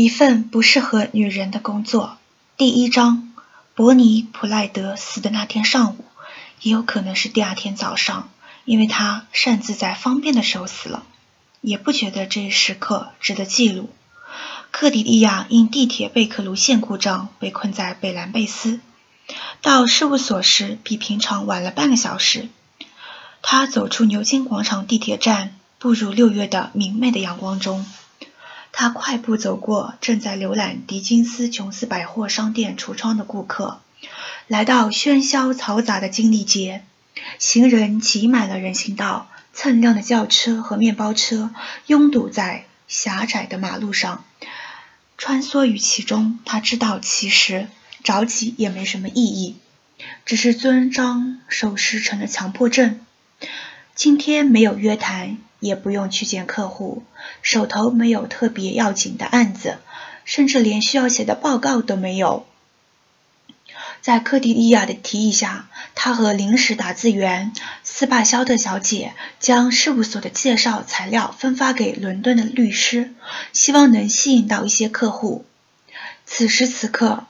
一份不适合女人的工作。第一章：伯尼·普赖德死的那天上午，也有可能是第二天早上，因为他擅自在方便的时候死了，也不觉得这一时刻值得记录。克迪利亚因地铁贝克卢线故障被困在北兰贝斯，到事务所时比平常晚了半个小时。他走出牛津广场地铁站，步入六月的明媚的阳光中。他快步走过正在浏览狄金斯·琼斯百货商店橱窗的顾客，来到喧嚣嘈杂的金利街。行人挤满了人行道，锃亮的轿车和面包车拥堵在狭窄的马路上，穿梭于其中。他知道，其实着急也没什么意义，只是遵章守时成了强迫症。今天没有约谈。也不用去见客户，手头没有特别要紧的案子，甚至连需要写的报告都没有。在克迪利亚的提议下，他和临时打字员斯帕肖特小姐将事务所的介绍材料分发给伦敦的律师，希望能吸引到一些客户。此时此刻。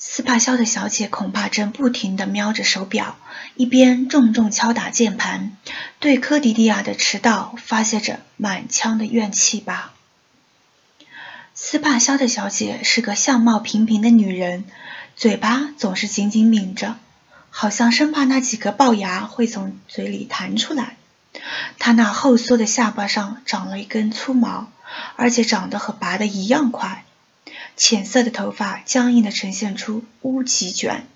斯帕肖的小姐恐怕正不停地瞄着手表，一边重重敲打键盘，对科迪迪亚的迟到发泄着满腔的怨气吧。斯帕肖的小姐是个相貌平平的女人，嘴巴总是紧紧抿着，好像生怕那几颗龅牙会从嘴里弹出来。她那后缩的下巴上长了一根粗毛，而且长得和拔的一样快。浅色的头发僵硬的呈现出乌鸡卷，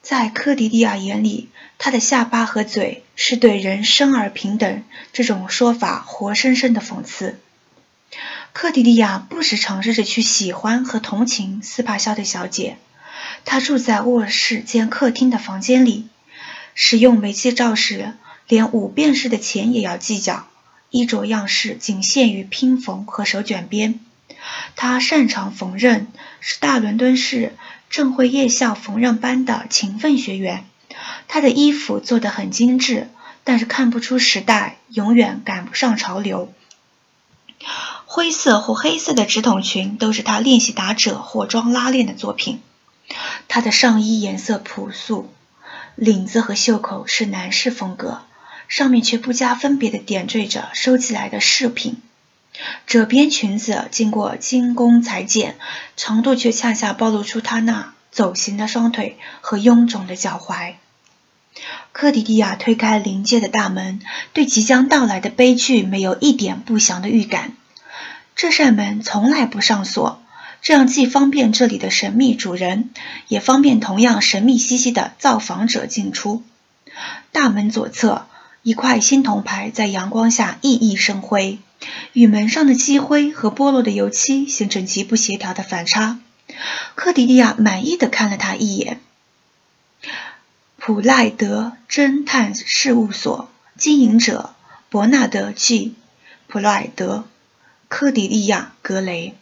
在科迪利亚眼里，他的下巴和嘴是对人生而平等这种说法活生生的讽刺。科迪利亚不时尝试着去喜欢和同情斯帕肖的小姐。她住在卧室兼客厅的房间里，使用煤气灶时连五便士的钱也要计较，衣着样式仅限于拼缝和手卷边。他擅长缝纫，是大伦敦市正会夜校缝纫班的勤奋学员。他的衣服做得很精致，但是看不出时代，永远赶不上潮流。灰色或黑色的直筒裙都是他练习打褶或装拉链的作品。他的上衣颜色朴素，领子和袖口是男士风格，上面却不加分别地点缀着收集来的饰品。褶边裙子经过精工裁剪，长度却恰恰暴露出她那走形的双腿和臃肿的脚踝。科迪迪亚推开临街的大门，对即将到来的悲剧没有一点不祥的预感。这扇门从来不上锁，这样既方便这里的神秘主人，也方便同样神秘兮兮的造访者进出。大门左侧，一块新铜牌在阳光下熠熠生辉。与门上的积灰和剥落的油漆形成极不协调的反差。科迪利亚满意的看了他一眼。普赖德侦探事务所经营者伯纳德 ·G· 普赖德，科迪利亚·格雷。